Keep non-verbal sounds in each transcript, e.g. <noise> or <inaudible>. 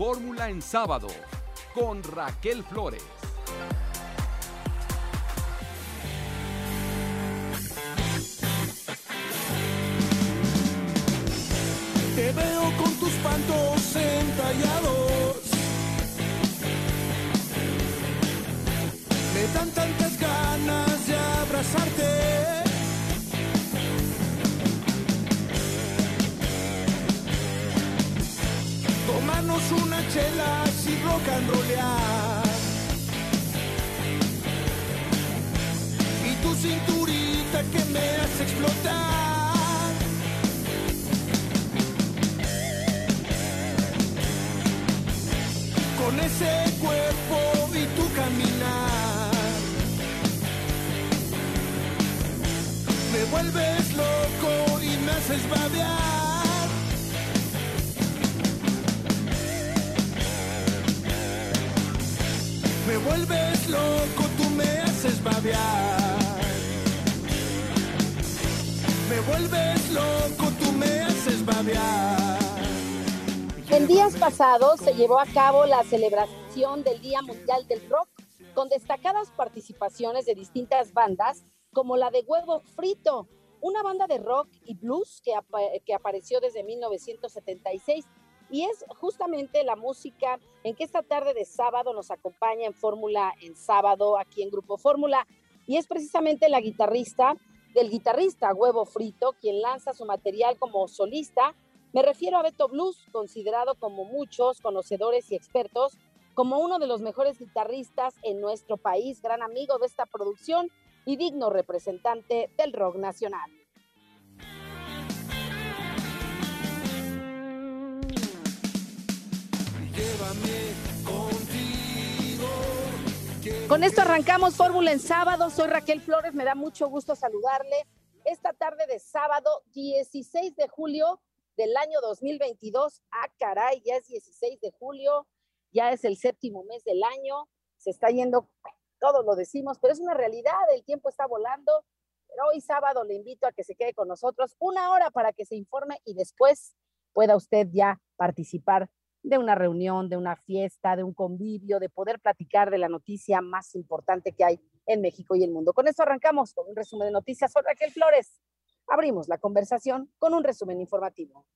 Fórmula en sábado con Raquel Flores. Te veo con tus pantos entallados. Me dan tantas Tomarnos una chela y rock and rollear. Y tu cinturita que me hace explotar. Con ese cuerpo y tu caminar. Me vuelves loco y me haces babear. Vuelves loco, tú me haces babear. Me vuelves loco, tú me haces babear. En días pasados se llevó a cabo la celebración del Día Mundial del Rock, con destacadas participaciones de distintas bandas, como la de Huevo Frito, una banda de rock y blues que, que apareció desde 1976. Y es justamente la música en que esta tarde de sábado nos acompaña en Fórmula en sábado, aquí en Grupo Fórmula. Y es precisamente la guitarrista del guitarrista Huevo Frito, quien lanza su material como solista me refiero a Beto Blues, considerado como muchos conocedores y expertos como uno de los mejores guitarristas en nuestro país, gran amigo de esta producción y digno representante del rock nacional. Con esto arrancamos Fórmula en sábado. Soy Raquel Flores, me da mucho gusto saludarle. Esta tarde de sábado, 16 de julio del año 2022. Ah, caray, ya es 16 de julio, ya es el séptimo mes del año. Se está yendo, todos lo decimos, pero es una realidad, el tiempo está volando. Pero hoy sábado le invito a que se quede con nosotros una hora para que se informe y después pueda usted ya participar de una reunión, de una fiesta, de un convivio, de poder platicar de la noticia más importante que hay en México y el mundo. Con esto arrancamos con un resumen de noticias. Soy Raquel Flores. Abrimos la conversación con un resumen informativo.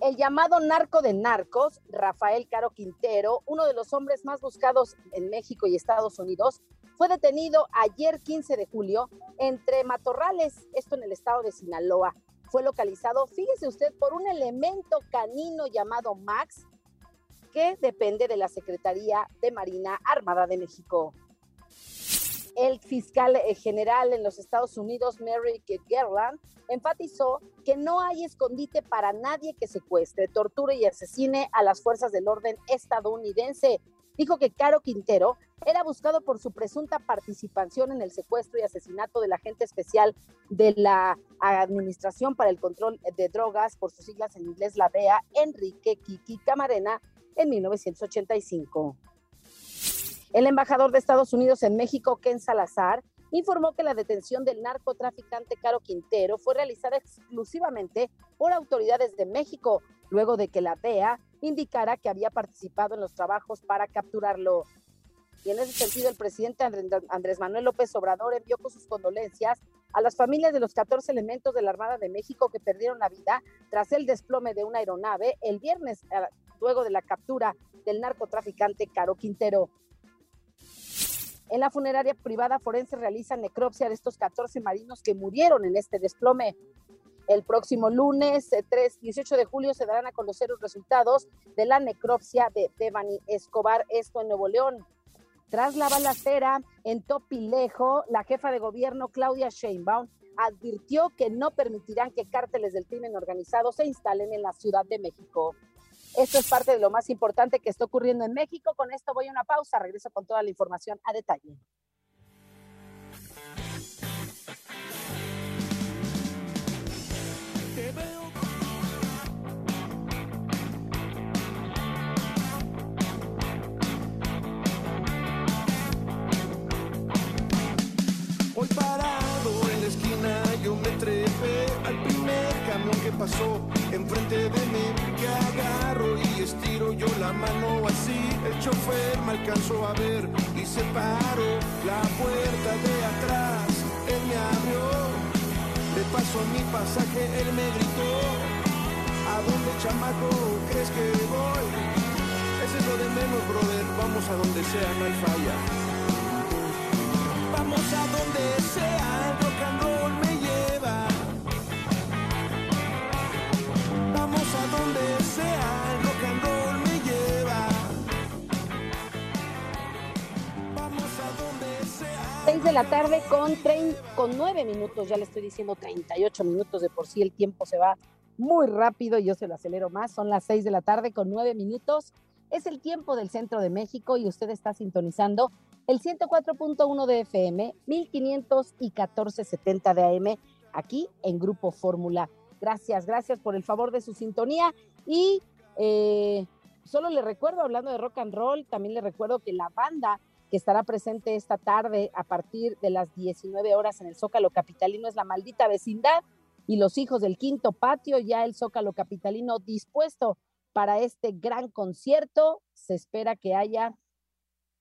El llamado narco de narcos, Rafael Caro Quintero, uno de los hombres más buscados en México y Estados Unidos, fue detenido ayer 15 de julio entre matorrales, esto en el estado de Sinaloa. Fue localizado, fíjese usted, por un elemento canino llamado Max, que depende de la Secretaría de Marina Armada de México. El fiscal eh, general en los Estados Unidos, Merrick Garland, enfatizó que no hay escondite para nadie que secuestre, torture y asesine a las fuerzas del orden estadounidense. Dijo que Caro Quintero era buscado por su presunta participación en el secuestro y asesinato del agente especial de la Administración para el Control de Drogas, por sus siglas en inglés la DEA, Enrique Kiki Camarena, en 1985. El embajador de Estados Unidos en México, Ken Salazar, informó que la detención del narcotraficante Caro Quintero fue realizada exclusivamente por autoridades de México, luego de que la DEA indicara que había participado en los trabajos para capturarlo. Y en ese sentido, el presidente André- Andrés Manuel López Obrador envió con sus condolencias a las familias de los 14 elementos de la Armada de México que perdieron la vida tras el desplome de una aeronave el viernes, eh, luego de la captura del narcotraficante Caro Quintero. En la funeraria privada forense realizan necropsia de estos 14 marinos que murieron en este desplome. El próximo lunes eh, 3, 18 de julio se darán a conocer los resultados de la necropsia de Devani Escobar, esto en Nuevo León. Tras la balacera en Topilejo, la jefa de gobierno Claudia Sheinbaum advirtió que no permitirán que cárteles del crimen organizado se instalen en la Ciudad de México. Esto es parte de lo más importante que está ocurriendo en México. Con esto voy a una pausa, regreso con toda la información a detalle. Pasó enfrente de mí, que agarro y estiro yo la mano así. El chofer me alcanzó a ver y se paró la puerta de atrás. Él me abrió, le pasó mi pasaje, él me gritó. ¿A dónde chamaco crees que voy? Ese es lo de menos, brother. Vamos a donde sea, no hay falla. Vamos a donde sea, de la tarde con, trein- con 9 minutos, ya le estoy diciendo 38 minutos, de por sí el tiempo se va muy rápido y yo se lo acelero más. Son las 6 de la tarde con 9 minutos. Es el tiempo del centro de México y usted está sintonizando el 104.1 de FM, 1500 y 1470 de AM, aquí en Grupo Fórmula. Gracias, gracias por el favor de su sintonía y eh, solo le recuerdo, hablando de rock and roll, también le recuerdo que la banda que estará presente esta tarde a partir de las 19 horas en el Zócalo Capitalino es la maldita vecindad y los hijos del quinto patio, ya el Zócalo Capitalino dispuesto para este gran concierto. Se espera que haya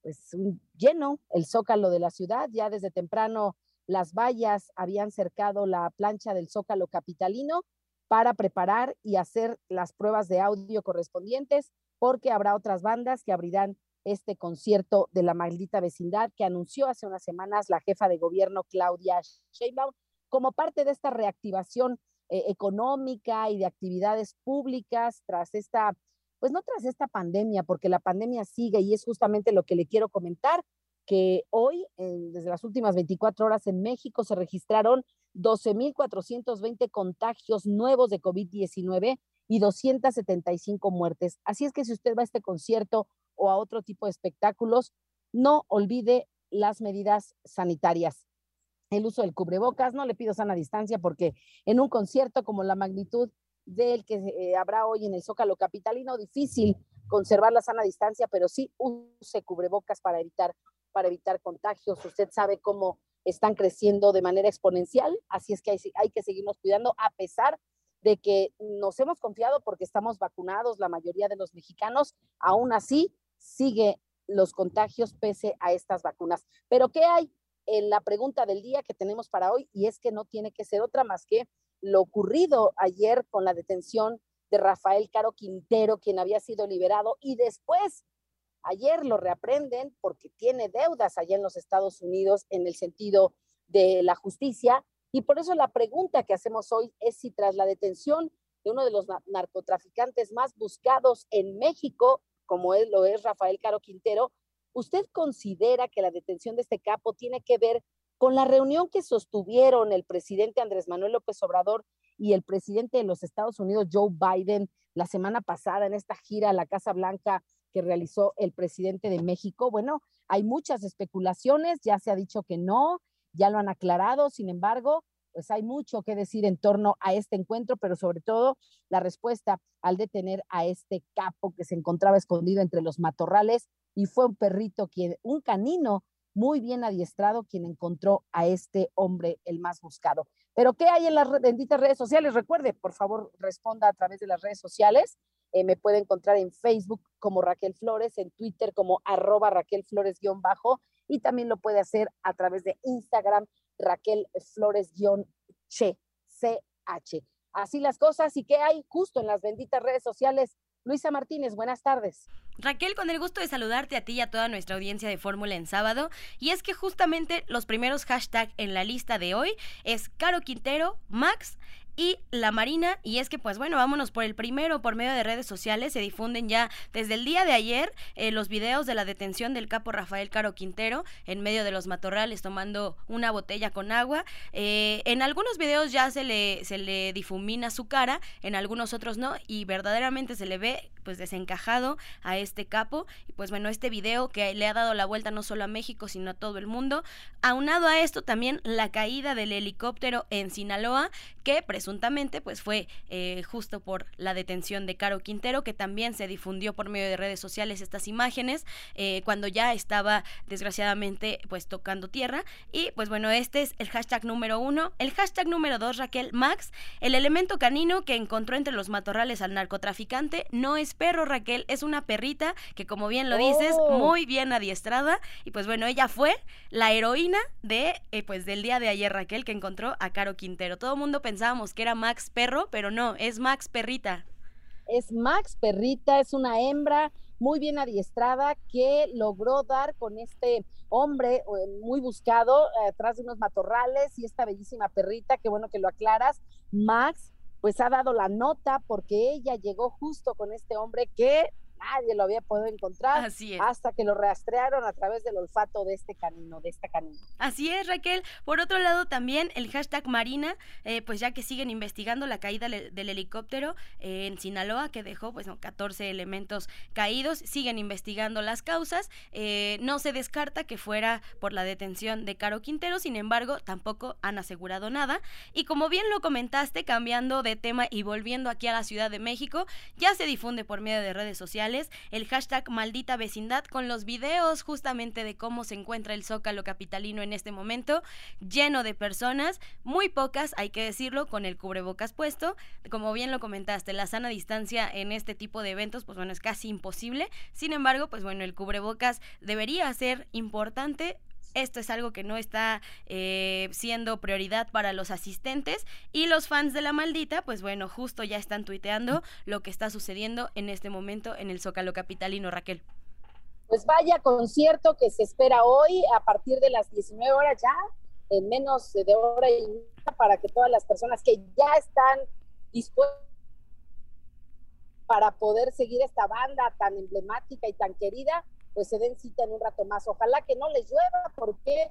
pues un lleno el Zócalo de la ciudad, ya desde temprano las vallas habían cercado la plancha del Zócalo Capitalino para preparar y hacer las pruebas de audio correspondientes, porque habrá otras bandas que abrirán este concierto de la maldita vecindad que anunció hace unas semanas la jefa de gobierno Claudia Sheinbaum como parte de esta reactivación eh, económica y de actividades públicas tras esta, pues no tras esta pandemia, porque la pandemia sigue y es justamente lo que le quiero comentar, que hoy, desde las últimas 24 horas en México, se registraron 12.420 contagios nuevos de COVID-19 y 275 muertes. Así es que si usted va a este concierto o a otro tipo de espectáculos, no olvide las medidas sanitarias. El uso del cubrebocas, no le pido sana distancia porque en un concierto como la magnitud del que eh, habrá hoy en el Zócalo Capitalino, difícil conservar la sana distancia, pero sí use cubrebocas para evitar, para evitar contagios. Usted sabe cómo están creciendo de manera exponencial, así es que hay, hay que seguirnos cuidando a pesar de que nos hemos confiado porque estamos vacunados, la mayoría de los mexicanos, aún así sigue los contagios pese a estas vacunas. Pero ¿qué hay en la pregunta del día que tenemos para hoy? Y es que no tiene que ser otra más que lo ocurrido ayer con la detención de Rafael Caro Quintero, quien había sido liberado y después ayer lo reaprenden porque tiene deudas allá en los Estados Unidos en el sentido de la justicia. Y por eso la pregunta que hacemos hoy es si tras la detención de uno de los narcotraficantes más buscados en México, como él lo es Rafael Caro Quintero, ¿usted considera que la detención de este capo tiene que ver con la reunión que sostuvieron el presidente Andrés Manuel López Obrador y el presidente de los Estados Unidos, Joe Biden, la semana pasada en esta gira a la Casa Blanca que realizó el presidente de México? Bueno, hay muchas especulaciones, ya se ha dicho que no, ya lo han aclarado, sin embargo, pues hay mucho que decir en torno a este encuentro, pero sobre todo la respuesta al detener a este capo que se encontraba escondido entre los matorrales y fue un perrito, quien, un canino muy bien adiestrado quien encontró a este hombre el más buscado. Pero ¿qué hay en las benditas redes sociales? Recuerde, por favor, responda a través de las redes sociales. Eh, me puede encontrar en Facebook como Raquel Flores, en Twitter como arroba Raquel Flores guion bajo y también lo puede hacer a través de Instagram Raquel Flores guion che, CH. Así las cosas y qué hay justo en las benditas redes sociales. Luisa Martínez, buenas tardes. Raquel, con el gusto de saludarte a ti y a toda nuestra audiencia de Fórmula en sábado. Y es que justamente los primeros hashtags en la lista de hoy es Caro Quintero, Max y la Marina. Y es que, pues bueno, vámonos por el primero, por medio de redes sociales. Se difunden ya desde el día de ayer eh, los videos de la detención del capo Rafael Caro Quintero en medio de los matorrales tomando una botella con agua. Eh, en algunos videos ya se le, se le difumina su cara, en algunos otros no. Y verdaderamente se le ve pues desencajado a este capo. Y pues bueno, este video que le ha dado la vuelta no solo a México, sino a todo el mundo. Aunado a esto también la caída del helicóptero en Sinaloa, que presuntamente presuntamente pues fue eh, justo por la detención de Caro Quintero, que también se difundió por medio de redes sociales estas imágenes, eh, cuando ya estaba desgraciadamente pues tocando tierra. Y pues bueno, este es el hashtag número uno. El hashtag número dos, Raquel Max, el elemento canino que encontró entre los matorrales al narcotraficante no es perro, Raquel, es una perrita que como bien lo dices, Oh. muy bien adiestrada. Y pues bueno, ella fue la heroína de eh, pues del día de ayer, Raquel, que encontró a Caro Quintero. Todo el mundo pensábamos que era Max perro, pero no, es Max perrita. Es Max Perrita, es una hembra muy bien adiestrada que logró dar con este hombre eh, muy buscado eh, atrás de unos matorrales y esta bellísima perrita, qué bueno que lo aclaras, Max, pues ha dado la nota porque ella llegó justo con este hombre que nadie lo había podido encontrar Así es. hasta que lo rastrearon a través del olfato de este canino, de esta canina. Así es, Raquel. Por otro lado, también el hashtag Marina, eh, pues ya que siguen investigando la caída del helicóptero eh, en Sinaloa, que dejó pues no, 14 elementos caídos, siguen investigando las causas. Eh, no se descarta que fuera por la detención de Caro Quintero, sin embargo, tampoco han asegurado nada. Y como bien lo comentaste, cambiando de tema y volviendo aquí a la Ciudad de México, ya se difunde por medio de redes sociales el hashtag maldita vecindad con los videos justamente de cómo se encuentra el zócalo capitalino en este momento, lleno de personas, muy pocas, hay que decirlo, con el cubrebocas puesto. Como bien lo comentaste, la sana distancia en este tipo de eventos, pues bueno, es casi imposible. Sin embargo, pues bueno, el cubrebocas debería ser importante esto es algo que no está eh, siendo prioridad para los asistentes y los fans de la maldita, pues bueno, justo ya están tuiteando <laughs> lo que está sucediendo en este momento en el Zócalo Capitalino, Raquel. Pues vaya concierto que se espera hoy a partir de las 19 horas ya, en menos de hora y media, para que todas las personas que ya están dispuestas para poder seguir esta banda tan emblemática y tan querida, pues se den cita en un rato más. Ojalá que no les llueva, porque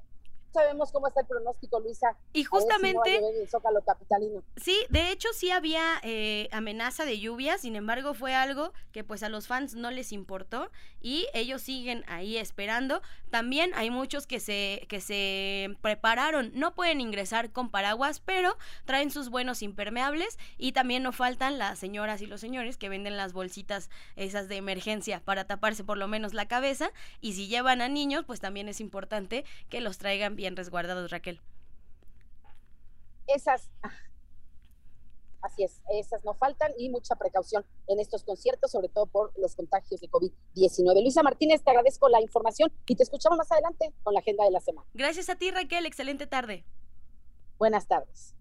sabemos cómo está el pronóstico, Luisa. Y si justamente... llover en el Zócalo Capitalino. Sí, de hecho sí había eh, amenaza de lluvia, sin embargo fue algo que pues a los fans no les importó y ellos siguen ahí esperando. También hay muchos que se que se prepararon, no pueden ingresar con paraguas, pero traen sus buenos impermeables y también no faltan las señoras y los señores que venden las bolsitas esas de emergencia para taparse por lo menos la cabeza y si llevan a niños, pues también es importante que los traigan bien resguardados, Raquel. esas, ah, así es, esas no faltan y mucha precaución en estos conciertos, sobre todo por los contagios de COVID-19. Luisa Martínez, te agradezco la información y te escuchamos más adelante con la agenda de la semana. Gracias a ti, Raquel, excelente tarde. Buenas tardes.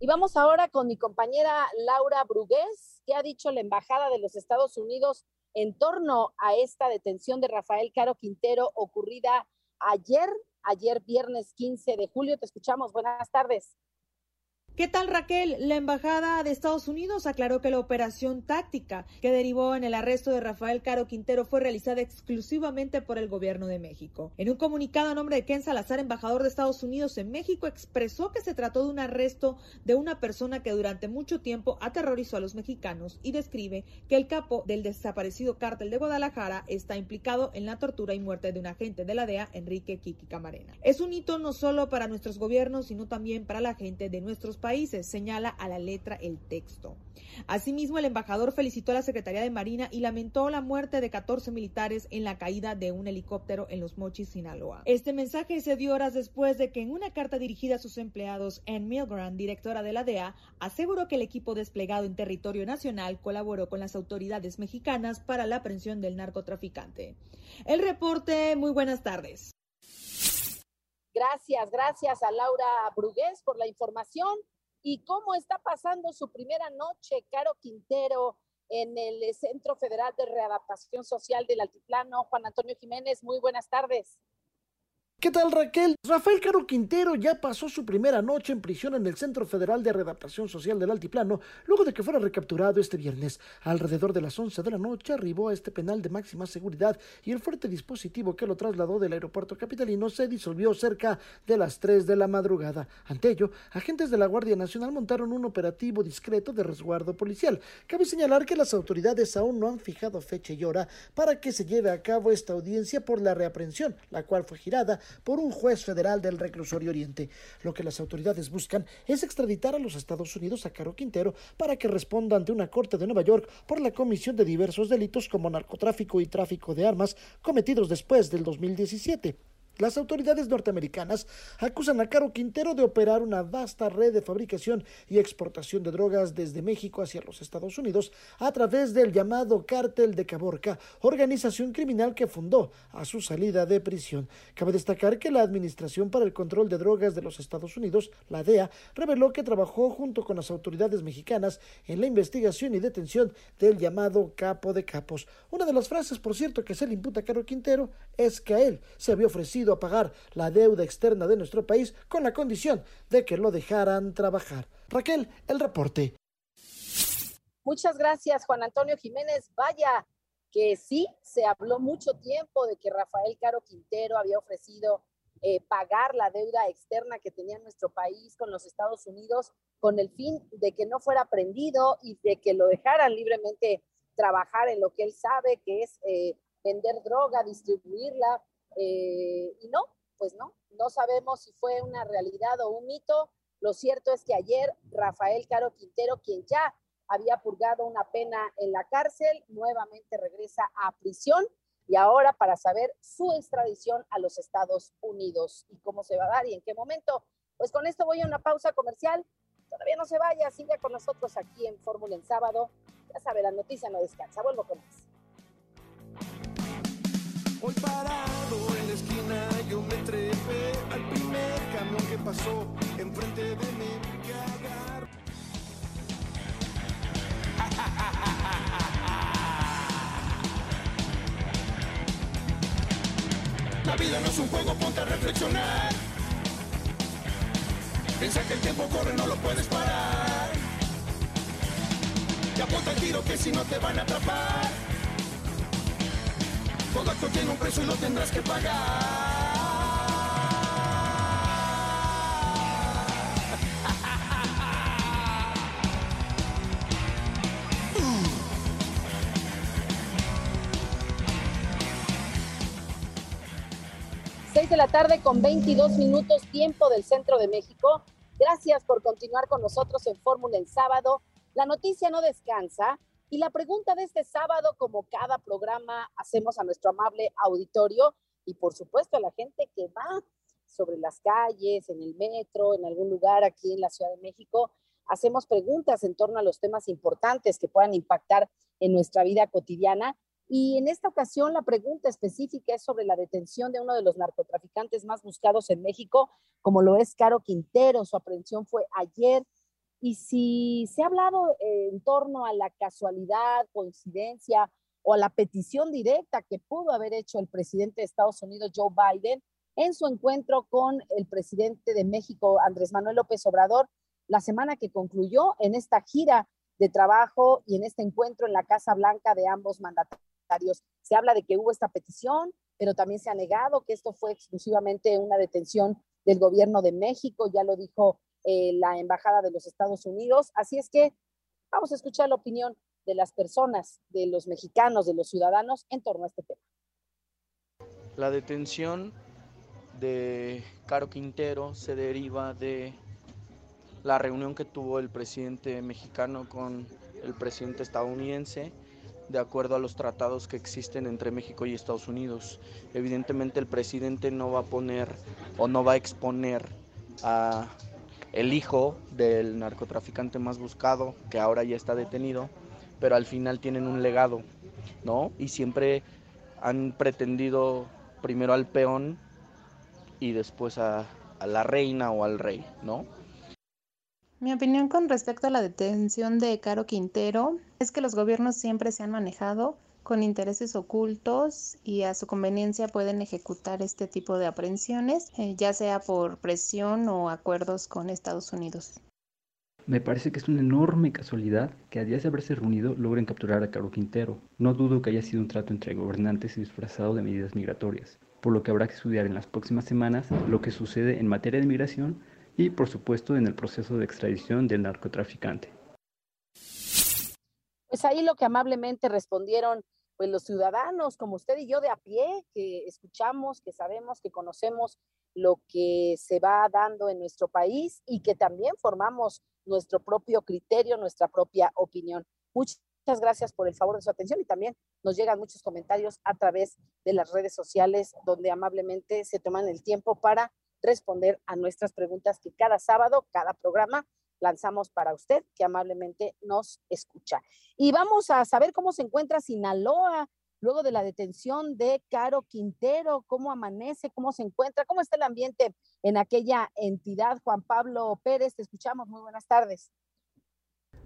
Y vamos ahora con mi compañera Laura Brugués, que ha dicho la Embajada de los Estados Unidos en torno a esta detención de Rafael Caro Quintero ocurrida ayer, ayer viernes 15 de julio. Te escuchamos. Buenas tardes. ¿Qué tal Raquel? La Embajada de Estados Unidos aclaró que la operación táctica que derivó en el arresto de Rafael Caro Quintero fue realizada exclusivamente por el gobierno de México. En un comunicado a nombre de Ken Salazar, embajador de Estados Unidos en México, expresó que se trató de un arresto de una persona que durante mucho tiempo aterrorizó a los mexicanos y describe que el capo del desaparecido cártel de Guadalajara está implicado en la tortura y muerte de un agente de la DEA, Enrique Kiki Camarena. Es un hito no solo para nuestros gobiernos, sino también para la gente de nuestros países, señala a la letra el texto. Asimismo, el embajador felicitó a la Secretaría de Marina y lamentó la muerte de 14 militares en la caída de un helicóptero en Los Mochis, Sinaloa. Este mensaje se dio horas después de que en una carta dirigida a sus empleados, Ann Milgram, directora de la DEA, aseguró que el equipo desplegado en territorio nacional colaboró con las autoridades mexicanas para la aprehensión del narcotraficante. El reporte, muy buenas tardes. Gracias, gracias a Laura Brugués por la información. ¿Y cómo está pasando su primera noche, Caro Quintero, en el Centro Federal de Readaptación Social del Altiplano? Juan Antonio Jiménez, muy buenas tardes. ¿Qué tal Raquel? Rafael Caro Quintero ya pasó su primera noche en prisión en el Centro Federal de Readaptación Social del Altiplano, luego de que fuera recapturado este viernes. Alrededor de las 11 de la noche arribó a este penal de máxima seguridad y el fuerte dispositivo que lo trasladó del aeropuerto capitalino se disolvió cerca de las 3 de la madrugada. Ante ello, agentes de la Guardia Nacional montaron un operativo discreto de resguardo policial. Cabe señalar que las autoridades aún no han fijado fecha y hora para que se lleve a cabo esta audiencia por la reaprensión, la cual fue girada por un juez federal del reclusorio Oriente. Lo que las autoridades buscan es extraditar a los Estados Unidos a Caro Quintero para que responda ante una corte de Nueva York por la comisión de diversos delitos como narcotráfico y tráfico de armas cometidos después del 2017. Las autoridades norteamericanas acusan a Caro Quintero de operar una vasta red de fabricación y exportación de drogas desde México hacia los Estados Unidos a través del llamado Cártel de Caborca, organización criminal que fundó a su salida de prisión. Cabe destacar que la Administración para el Control de Drogas de los Estados Unidos, la DEA, reveló que trabajó junto con las autoridades mexicanas en la investigación y detención del llamado Capo de Capos. Una de las frases, por cierto, que se le imputa a Caro Quintero es que a él se había ofrecido a pagar la deuda externa de nuestro país con la condición de que lo dejaran trabajar. Raquel, el reporte. Muchas gracias, Juan Antonio Jiménez. Vaya, que sí, se habló mucho tiempo de que Rafael Caro Quintero había ofrecido eh, pagar la deuda externa que tenía nuestro país con los Estados Unidos con el fin de que no fuera prendido y de que lo dejaran libremente trabajar en lo que él sabe, que es eh, vender droga, distribuirla eh, y no, pues no, no sabemos si fue una realidad o un mito. Lo cierto es que ayer Rafael Caro Quintero, quien ya había purgado una pena en la cárcel, nuevamente regresa a prisión y ahora para saber su extradición a los Estados Unidos y cómo se va a dar y en qué momento. Pues con esto voy a una pausa comercial. Todavía no se vaya, siga con nosotros aquí en Fórmula en sábado. Ya sabe, la noticia no descansa. Vuelvo con más. Hoy parado trepé al primer camión que pasó enfrente de mí. Cagar. La vida no es un juego, ponte a reflexionar. Piensa que el tiempo corre, no lo puedes parar. Ya apunta el tiro que si no te van a atrapar. Todo acto tiene un precio y lo tendrás que pagar. De la tarde con 22 minutos tiempo del centro de México. Gracias por continuar con nosotros en Fórmula en sábado. La noticia no descansa y la pregunta de este sábado, como cada programa hacemos a nuestro amable auditorio y por supuesto a la gente que va sobre las calles, en el metro, en algún lugar aquí en la Ciudad de México, hacemos preguntas en torno a los temas importantes que puedan impactar en nuestra vida cotidiana. Y en esta ocasión la pregunta específica es sobre la detención de uno de los narcotraficantes más buscados en México, como lo es Caro Quintero. Su aprehensión fue ayer y si se ha hablado eh, en torno a la casualidad, coincidencia o a la petición directa que pudo haber hecho el presidente de Estados Unidos, Joe Biden, en su encuentro con el presidente de México, Andrés Manuel López Obrador, la semana que concluyó en esta gira de trabajo y en este encuentro en la Casa Blanca de ambos mandatarios. Se habla de que hubo esta petición, pero también se ha negado que esto fue exclusivamente una detención del gobierno de México, ya lo dijo eh, la Embajada de los Estados Unidos. Así es que vamos a escuchar la opinión de las personas, de los mexicanos, de los ciudadanos en torno a este tema. La detención de Caro Quintero se deriva de la reunión que tuvo el presidente mexicano con el presidente estadounidense de acuerdo a los tratados que existen entre México y Estados Unidos. Evidentemente el presidente no va a poner o no va a exponer a el hijo del narcotraficante más buscado, que ahora ya está detenido, pero al final tienen un legado, ¿no? Y siempre han pretendido primero al peón y después a, a la reina o al rey, ¿no? Mi opinión con respecto a la detención de Caro Quintero es que los gobiernos siempre se han manejado con intereses ocultos y a su conveniencia pueden ejecutar este tipo de aprehensiones, eh, ya sea por presión o acuerdos con Estados Unidos. Me parece que es una enorme casualidad que a días de haberse reunido logren capturar a Caro Quintero. No dudo que haya sido un trato entre gobernantes y disfrazado de medidas migratorias, por lo que habrá que estudiar en las próximas semanas lo que sucede en materia de migración y, por supuesto, en el proceso de extradición del narcotraficante. Pues ahí lo que amablemente respondieron pues los ciudadanos como usted y yo de a pie, que escuchamos, que sabemos, que conocemos lo que se va dando en nuestro país y que también formamos nuestro propio criterio, nuestra propia opinión. Muchas gracias por el favor de su atención y también nos llegan muchos comentarios a través de las redes sociales donde amablemente se toman el tiempo para responder a nuestras preguntas que cada sábado, cada programa lanzamos para usted que amablemente nos escucha. Y vamos a saber cómo se encuentra Sinaloa luego de la detención de Caro Quintero, cómo amanece, cómo se encuentra, cómo está el ambiente en aquella entidad. Juan Pablo Pérez, te escuchamos. Muy buenas tardes.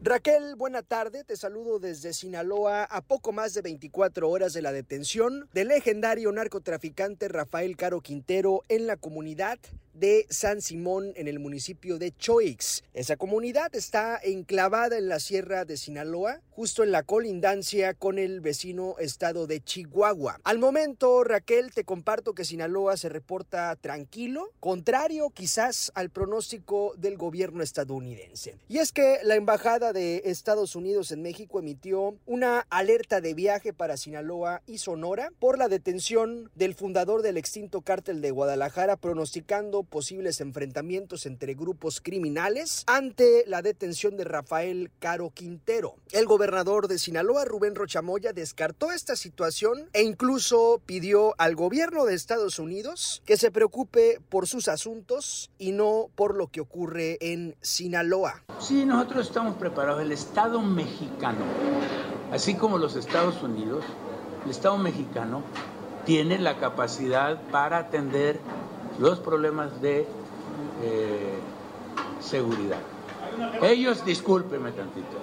Raquel, buena tarde. Te saludo desde Sinaloa a poco más de 24 horas de la detención del legendario narcotraficante Rafael Caro Quintero en la comunidad de San Simón en el municipio de Choix. Esa comunidad está enclavada en la sierra de Sinaloa, justo en la colindancia con el vecino estado de Chihuahua. Al momento, Raquel, te comparto que Sinaloa se reporta tranquilo, contrario quizás al pronóstico del gobierno estadounidense. Y es que la embajada de Estados Unidos en México emitió una alerta de viaje para Sinaloa y Sonora por la detención del fundador del extinto cártel de Guadalajara, pronosticando posibles enfrentamientos entre grupos criminales ante la detención de Rafael Caro Quintero. El gobernador de Sinaloa, Rubén Rochamoya, descartó esta situación e incluso pidió al gobierno de Estados Unidos que se preocupe por sus asuntos y no por lo que ocurre en Sinaloa. Sí, nosotros estamos preparados. El Estado mexicano, así como los Estados Unidos, el Estado mexicano tiene la capacidad para atender los problemas de eh, seguridad. Ellos, discúlpeme tantito,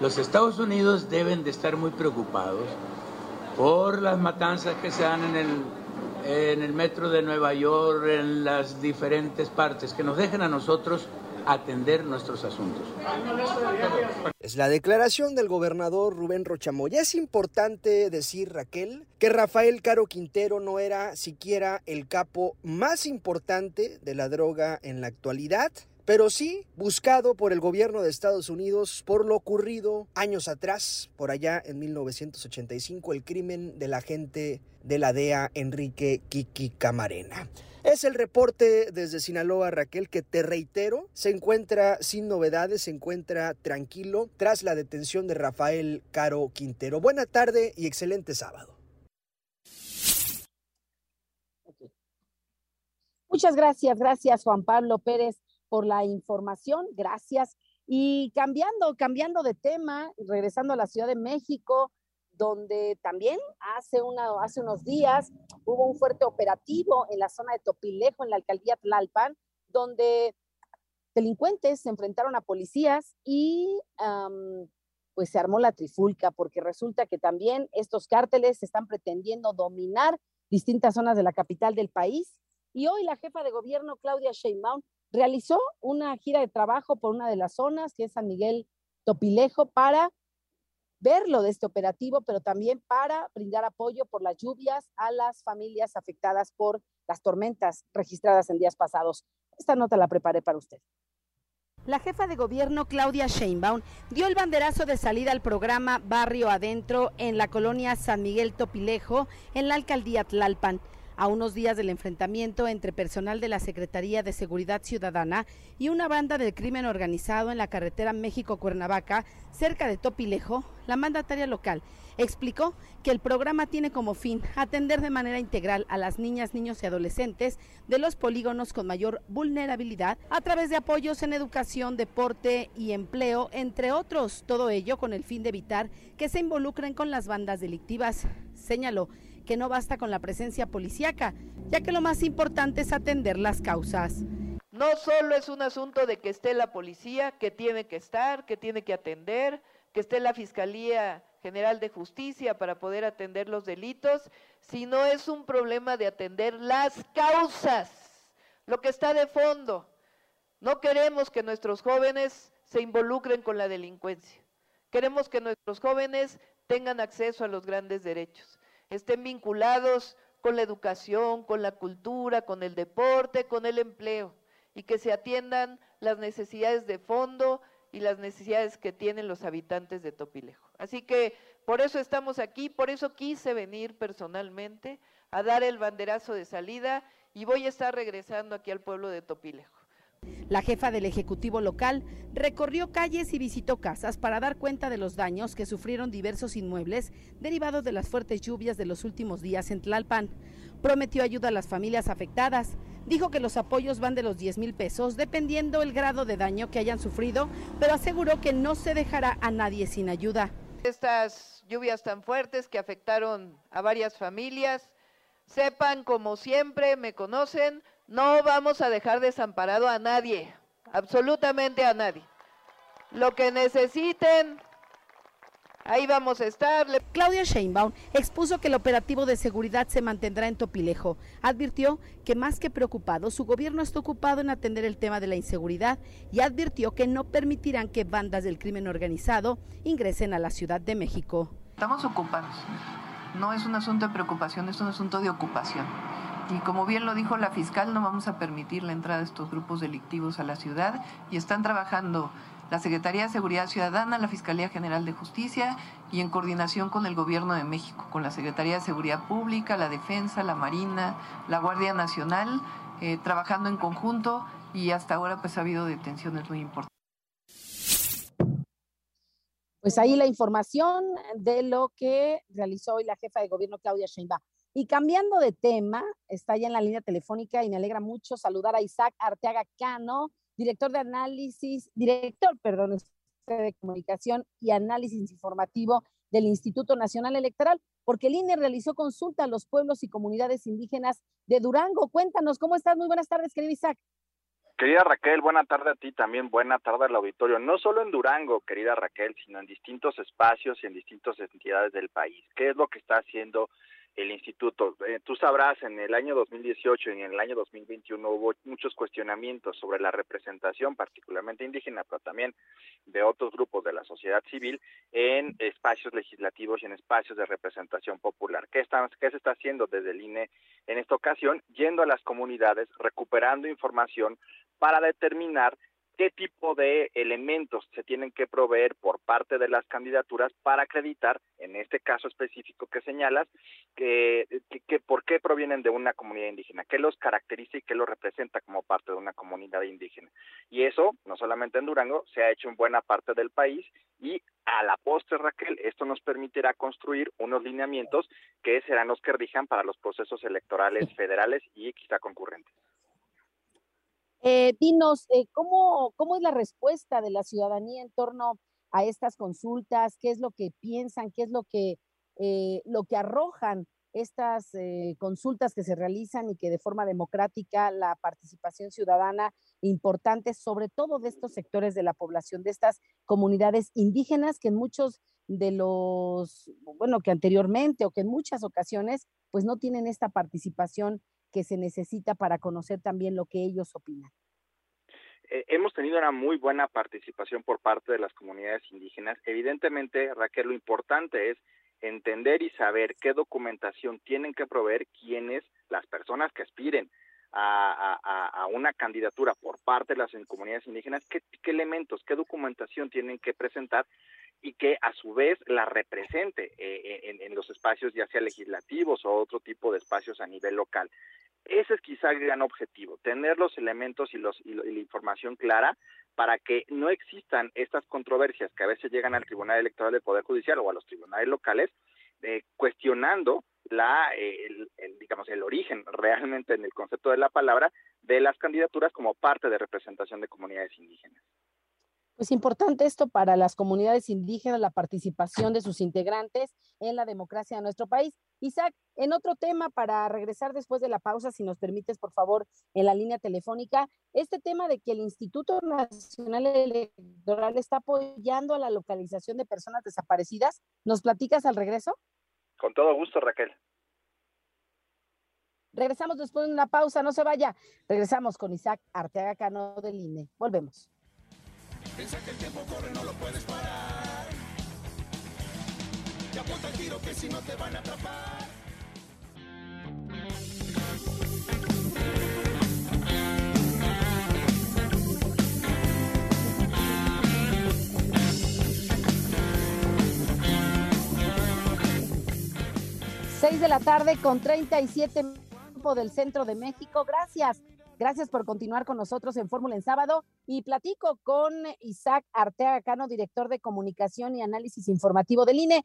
los Estados Unidos deben de estar muy preocupados por las matanzas que se dan en el, en el metro de Nueva York, en las diferentes partes, que nos dejen a nosotros atender nuestros asuntos. Es la declaración del gobernador Rubén Rochamoya. Es importante decir, Raquel, que Rafael Caro Quintero no era siquiera el capo más importante de la droga en la actualidad pero sí buscado por el gobierno de Estados Unidos por lo ocurrido años atrás, por allá en 1985, el crimen del agente de la DEA Enrique Kiki Camarena. Es el reporte desde Sinaloa, Raquel, que te reitero, se encuentra sin novedades, se encuentra tranquilo tras la detención de Rafael Caro Quintero. Buena tarde y excelente sábado. Muchas gracias, gracias Juan Pablo Pérez por la información, gracias. Y cambiando, cambiando de tema, regresando a la Ciudad de México, donde también hace, unos días hubo un fuerte operativo en la zona de Topilejo, en la alcaldía Tlalpan, donde delincuentes se enfrentaron a policías y pues se armó la trifulca, porque resulta que también estos cárteles están pretendiendo dominar distintas zonas de la capital del país. Y hoy la jefa de gobierno, Claudia Sheinbaum, realizó una gira de trabajo por una de las zonas, que es San Miguel Topilejo, para verlo de este operativo, pero también para brindar apoyo por las lluvias a las familias afectadas por las tormentas registradas en días pasados. Esta nota la preparé para usted. La jefa de gobierno Claudia Sheinbaum dio el banderazo de salida al programa Barrio Adentro en la colonia San Miguel Topilejo, en la alcaldía Tlalpan a unos días del enfrentamiento entre personal de la Secretaría de Seguridad Ciudadana y una banda del crimen organizado en la carretera México-Cuernavaca, cerca de Topilejo, la mandataria local explicó que el programa tiene como fin atender de manera integral a las niñas, niños y adolescentes de los polígonos con mayor vulnerabilidad a través de apoyos en educación, deporte y empleo, entre otros. Todo ello con el fin de evitar que se involucren con las bandas delictivas. Señaló que no basta con la presencia policíaca, ya que lo más importante es atender las causas. No solo es un asunto de que esté la policía, que tiene que estar, que tiene que atender, que esté la Fiscalía General de Justicia para poder atender los delitos, sino es un problema de atender las causas, lo que está de fondo. No queremos que nuestros jóvenes se involucren con la delincuencia. Queremos que nuestros jóvenes tengan acceso a los grandes derechos estén vinculados con la educación, con la cultura, con el deporte, con el empleo y que se atiendan las necesidades de fondo y las necesidades que tienen los habitantes de Topilejo. Así que por eso estamos aquí, por eso quise venir personalmente a dar el banderazo de salida y voy a estar regresando aquí al pueblo de Topilejo. La jefa del Ejecutivo local recorrió calles y visitó casas para dar cuenta de los daños que sufrieron diversos inmuebles derivados de las fuertes lluvias de los últimos días en Tlalpan. Prometió ayuda a las familias afectadas. Dijo que los apoyos van de los 10 mil pesos dependiendo el grado de daño que hayan sufrido, pero aseguró que no se dejará a nadie sin ayuda. Estas lluvias tan fuertes que afectaron a varias familias, sepan como siempre, me conocen, no vamos a dejar desamparado a nadie, absolutamente a nadie. Lo que necesiten, ahí vamos a estar. Claudia Sheinbaum expuso que el operativo de seguridad se mantendrá en Topilejo. Advirtió que más que preocupado, su gobierno está ocupado en atender el tema de la inseguridad y advirtió que no permitirán que bandas del crimen organizado ingresen a la Ciudad de México. Estamos ocupados. No es un asunto de preocupación, es un asunto de ocupación. Y como bien lo dijo la fiscal, no vamos a permitir la entrada de estos grupos delictivos a la ciudad y están trabajando la Secretaría de Seguridad Ciudadana, la Fiscalía General de Justicia y en coordinación con el Gobierno de México, con la Secretaría de Seguridad Pública, la Defensa, la Marina, la Guardia Nacional, eh, trabajando en conjunto y hasta ahora pues ha habido detenciones muy importantes. Pues ahí la información de lo que realizó hoy la jefa de gobierno Claudia Sheinbaum. Y cambiando de tema, está ya en la línea telefónica y me alegra mucho saludar a Isaac Arteaga Cano, director de análisis, director, perdón, de comunicación y análisis informativo del Instituto Nacional Electoral, porque el INE realizó consulta a los pueblos y comunidades indígenas de Durango. Cuéntanos, ¿cómo estás? Muy buenas tardes, querido Isaac. Querida Raquel, buena tarde a ti también, buena tarde al auditorio. No solo en Durango, querida Raquel, sino en distintos espacios y en distintas entidades del país. ¿Qué es lo que está haciendo el instituto. Eh, tú sabrás, en el año 2018 y en el año 2021 hubo muchos cuestionamientos sobre la representación, particularmente indígena, pero también de otros grupos de la sociedad civil en espacios legislativos y en espacios de representación popular. ¿Qué, está, qué se está haciendo desde el INE en esta ocasión? Yendo a las comunidades, recuperando información para determinar qué tipo de elementos se tienen que proveer por parte de las candidaturas para acreditar, en este caso específico que señalas, que, que, por qué provienen de una comunidad indígena, qué los caracteriza y qué los representa como parte de una comunidad indígena. Y eso, no solamente en Durango, se ha hecho en buena parte del país y a la postre, Raquel, esto nos permitirá construir unos lineamientos que serán los que rijan para los procesos electorales federales y quizá concurrentes. Eh, dinos, eh, ¿cómo, ¿cómo es la respuesta de la ciudadanía en torno a estas consultas? ¿Qué es lo que piensan? ¿Qué es lo que, eh, lo que arrojan estas consultas que se realizan y que de forma democrática la participación ciudadana importante, sobre todo de estos sectores de la población, de estas comunidades indígenas que en muchos de los, bueno, que anteriormente o que en muchas ocasiones, pues no tienen esta participación que se necesita para conocer también lo que ellos opinan? Eh, hemos tenido una muy buena participación por parte de las comunidades indígenas. Evidentemente, Raquel, lo importante es entender y saber qué documentación tienen que proveer quienes, las personas que aspiren a, a, una candidatura por parte de las comunidades indígenas, qué, qué elementos, qué documentación tienen que presentar y que a su vez la represente eh, en, los espacios ya sea legislativos o otro tipo de espacios a nivel local. Ese es quizá el gran objetivo, tener los elementos y, los, y, la información clara para que no existan estas controversias que a veces llegan al Tribunal Electoral del Poder Judicial o a los tribunales locales, eh, cuestionando la, eh, el, digamos, el origen realmente en el concepto de la palabra de las candidaturas como parte de representación de comunidades indígenas. Pues importante esto para las comunidades indígenas, la participación de sus integrantes en la democracia de nuestro país. Isaac, en otro tema, para regresar después de la pausa, si nos permites, por favor, en la línea telefónica, este tema de que el Instituto Nacional Electoral está apoyando a la localización de personas desaparecidas, ¿nos platicas al regreso? Con todo gusto, Raquel. Regresamos después de una pausa, no se vaya. Regresamos con Isaac Arteaga Cano del INE. Volvemos. Piensa que el tiempo corre, no lo puedes parar. Te apunta el tiro que si no te van a atrapar. Seis de la tarde con 37 tiempo del centro de México. Gracias Gracias por continuar con nosotros en Fórmula en Sábado y platico con Isaac Arteaga Cano, director de comunicación y análisis informativo del INE.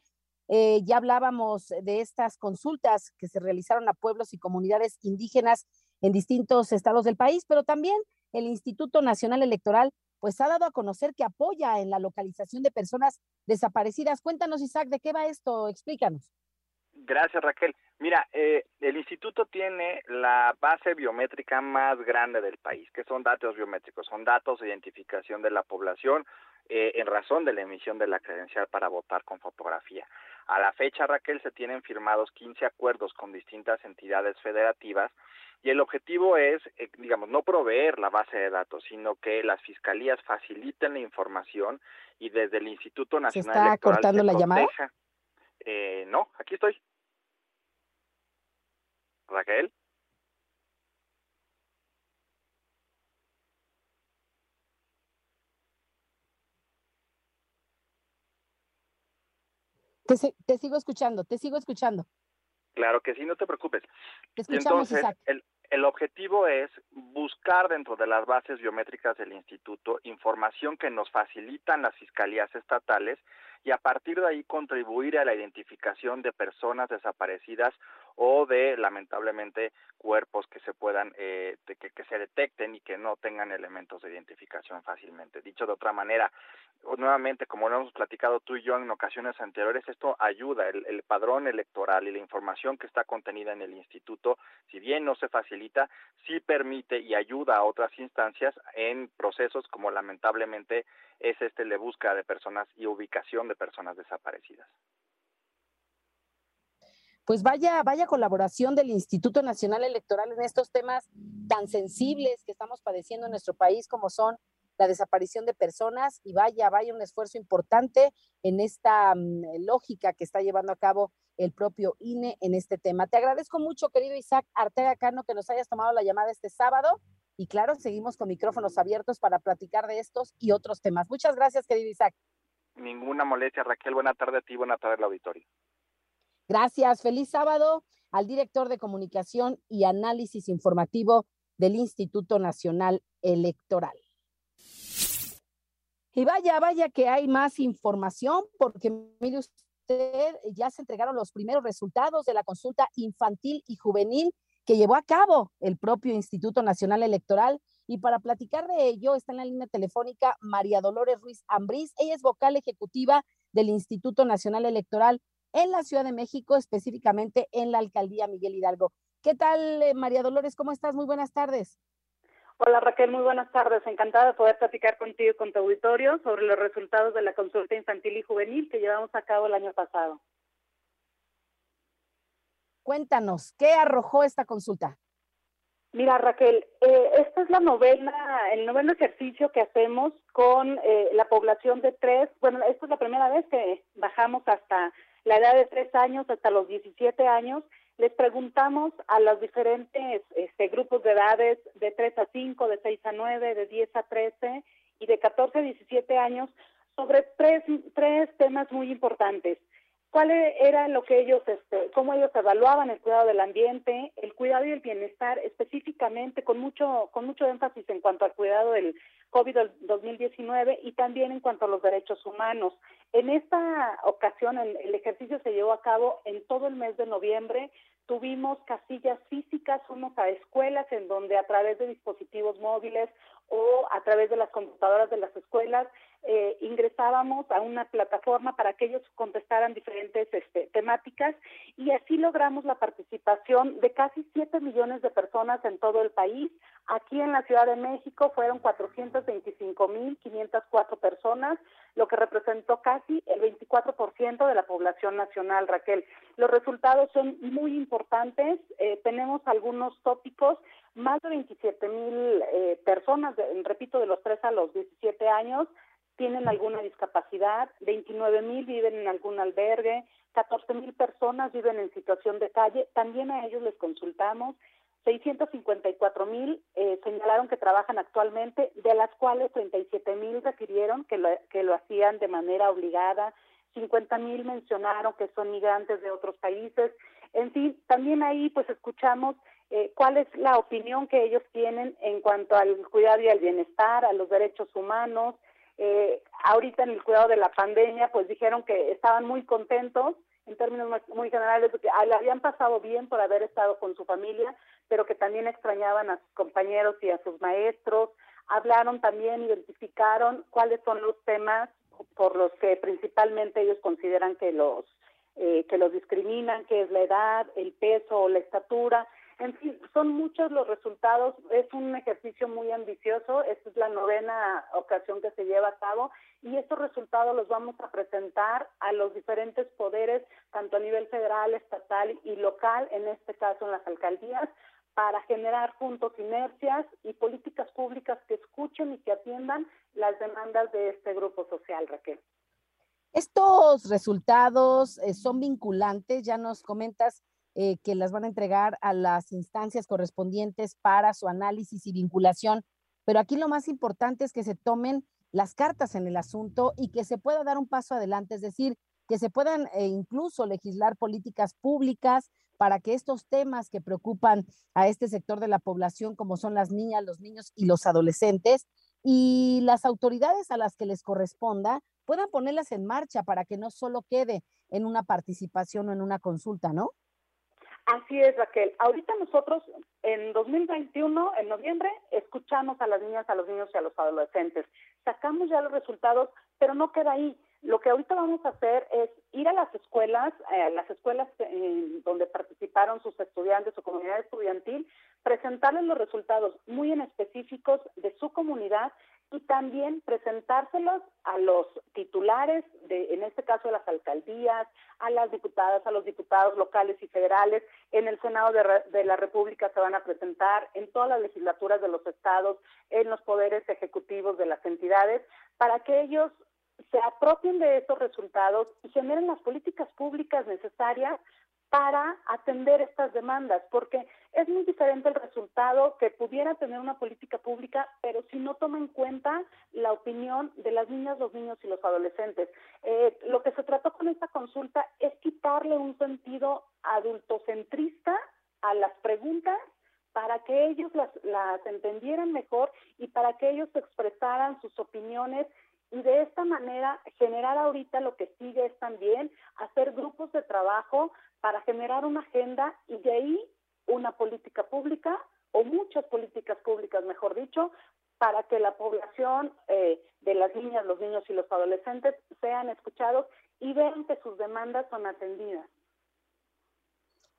Eh, ya hablábamos de estas consultas que se realizaron a pueblos y comunidades indígenas en distintos estados del país, pero también el Instituto Nacional Electoral pues ha dado a conocer que apoya en la localización de personas desaparecidas. Cuéntanos, Isaac, ¿de qué va esto? Explícanos. Gracias, Raquel. Mira, eh, el instituto tiene la base biométrica más grande del país, que son datos biométricos, son datos de identificación de la población eh, en razón de la emisión de la credencial para votar con fotografía. A la fecha, Raquel, se tienen firmados 15 acuerdos con distintas entidades federativas y el objetivo es, eh, digamos, no proveer la base de datos, sino que las fiscalías faciliten la información y desde el Instituto Nacional ¿Se está cortando la llamada? Eh, no, aquí estoy. Raquel. Te, sigo escuchando, te sigo escuchando. Claro que sí, no te preocupes. Te escuchamos, Entonces, el, el objetivo es buscar dentro de las bases biométricas del instituto información que nos facilitan las fiscalías estatales y a partir de ahí contribuir a la identificación de personas desaparecidas o de lamentablemente cuerpos que se puedan eh, que, que se detecten y que no tengan elementos de identificación fácilmente. Dicho de otra manera, nuevamente, como lo hemos platicado tú y yo en ocasiones anteriores, esto ayuda, el, el, padrón electoral y la información que está contenida en el instituto, si bien no se facilita, sí permite y ayuda a otras instancias en procesos como lamentablemente es este de búsqueda de personas y ubicación de personas desaparecidas. Pues vaya, vaya colaboración del Instituto Nacional Electoral en estos temas tan sensibles que estamos padeciendo en nuestro país como son la desaparición de personas y vaya, vaya un esfuerzo importante en esta um, lógica que está llevando a cabo el propio INE en este tema. Te agradezco mucho, querido Isaac Artega Cano, que nos hayas tomado la llamada este sábado y claro, seguimos con micrófonos abiertos para platicar de estos y otros temas. Muchas gracias, querido Isaac. Ninguna molestia, Raquel. Buena tarde a ti, buena tarde al auditorio. Gracias. Feliz sábado al director de comunicación y análisis informativo del Instituto Nacional Electoral. Y vaya, vaya que hay más información, porque mire usted, ya se entregaron los primeros resultados de la consulta infantil y juvenil que llevó a cabo el propio Instituto Nacional Electoral. Y para platicar de ello está en la línea telefónica María Dolores Ruiz Ambrís. Ella es vocal ejecutiva del Instituto Nacional Electoral en la Ciudad de México, específicamente en la alcaldía Miguel Hidalgo. ¿Qué tal, eh, María Dolores? ¿Cómo estás? Muy buenas tardes. Hola Raquel, muy buenas tardes. Encantada de poder platicar contigo y con tu auditorio sobre los resultados de la consulta infantil y juvenil que llevamos a cabo el año pasado. Cuéntanos, ¿qué arrojó esta consulta? Mira, Raquel, eh, esta es la novena, el noveno ejercicio que hacemos con eh, la población de tres. Bueno, esta es la primera vez que bajamos hasta la edad de tres años, hasta los 17 años. Les preguntamos a los diferentes este, grupos de edades de 3 a 5, de 6 a 9, de 10 a 13 y de 14 a 17 años sobre tres, tres temas muy importantes cuál era lo que ellos, este, cómo ellos evaluaban el cuidado del ambiente, el cuidado y el bienestar, específicamente con mucho, con mucho énfasis en cuanto al cuidado del COVID-2019 y también en cuanto a los derechos humanos. En esta ocasión, el, el ejercicio se llevó a cabo en todo el mes de noviembre. Tuvimos casillas físicas, fuimos a escuelas en donde a través de dispositivos móviles o a través de las computadoras de las escuelas eh, ingresábamos a una plataforma para que ellos contestaran diferentes este, temáticas y así logramos la participación de casi 7 millones de personas en todo el país. Aquí en la Ciudad de México fueron 425.504 personas, lo que representó casi el 24% de la población nacional, Raquel. Los resultados son muy importantes. Eh, tenemos algunos tópicos más de 27 mil eh, personas, repito, de los 3 a los 17 años, tienen alguna discapacidad, 29 mil viven en algún albergue, 14 mil personas viven en situación de calle, también a ellos les consultamos, 654 mil eh, señalaron que trabajan actualmente, de las cuales 37 mil refirieron que lo, que lo hacían de manera obligada, 50 mil mencionaron que son migrantes de otros países. En fin, también ahí pues escuchamos eh, cuál es la opinión que ellos tienen en cuanto al cuidado y al bienestar, a los derechos humanos. Eh, ahorita en el cuidado de la pandemia, pues dijeron que estaban muy contentos en términos muy generales, que le habían pasado bien por haber estado con su familia, pero que también extrañaban a sus compañeros y a sus maestros. Hablaron también, identificaron cuáles son los temas por los que principalmente ellos consideran que los eh, que los discriminan, que es la edad, el peso o la estatura. En fin, son muchos los resultados. Es un ejercicio muy ambicioso. Esta es la novena ocasión que se lleva a cabo y estos resultados los vamos a presentar a los diferentes poderes, tanto a nivel federal, estatal y local, en este caso en las alcaldías, para generar juntos inercias y políticas públicas que escuchen y que atiendan las demandas de este grupo social, Raquel. Estos resultados eh, son vinculantes, ya nos comentas eh, que las van a entregar a las instancias correspondientes para su análisis y vinculación, pero aquí lo más importante es que se tomen las cartas en el asunto y que se pueda dar un paso adelante, es decir, que se puedan eh, incluso legislar políticas públicas para que estos temas que preocupan a este sector de la población, como son las niñas, los niños y los adolescentes, y las autoridades a las que les corresponda puedan ponerlas en marcha para que no solo quede en una participación o en una consulta, ¿no? Así es, Raquel. Ahorita nosotros en 2021, en noviembre, escuchamos a las niñas, a los niños y a los adolescentes. Sacamos ya los resultados, pero no queda ahí. Lo que ahorita vamos a hacer es ir a las escuelas, eh, las escuelas donde participaron sus estudiantes, su comunidad estudiantil, presentarles los resultados muy en específicos de su comunidad y también presentárselos a los titulares, de, en este caso de las alcaldías, a las diputadas, a los diputados locales y federales. En el Senado de, de la República se van a presentar, en todas las legislaturas de los estados, en los poderes ejecutivos de las entidades, para que ellos se apropien de esos resultados y generen las políticas públicas necesarias para atender estas demandas, porque es muy diferente el resultado que pudiera tener una política pública, pero si no toma en cuenta la opinión de las niñas, los niños y los adolescentes. Eh, lo que se trató con esta consulta es quitarle un sentido adultocentrista a las preguntas para que ellos las, las entendieran mejor y para que ellos expresaran sus opiniones y de esta manera generar ahorita lo que sigue es también hacer grupos de trabajo para generar una agenda y de ahí una política pública o muchas políticas públicas, mejor dicho, para que la población eh, de las niñas, los niños y los adolescentes sean escuchados y vean que sus demandas son atendidas.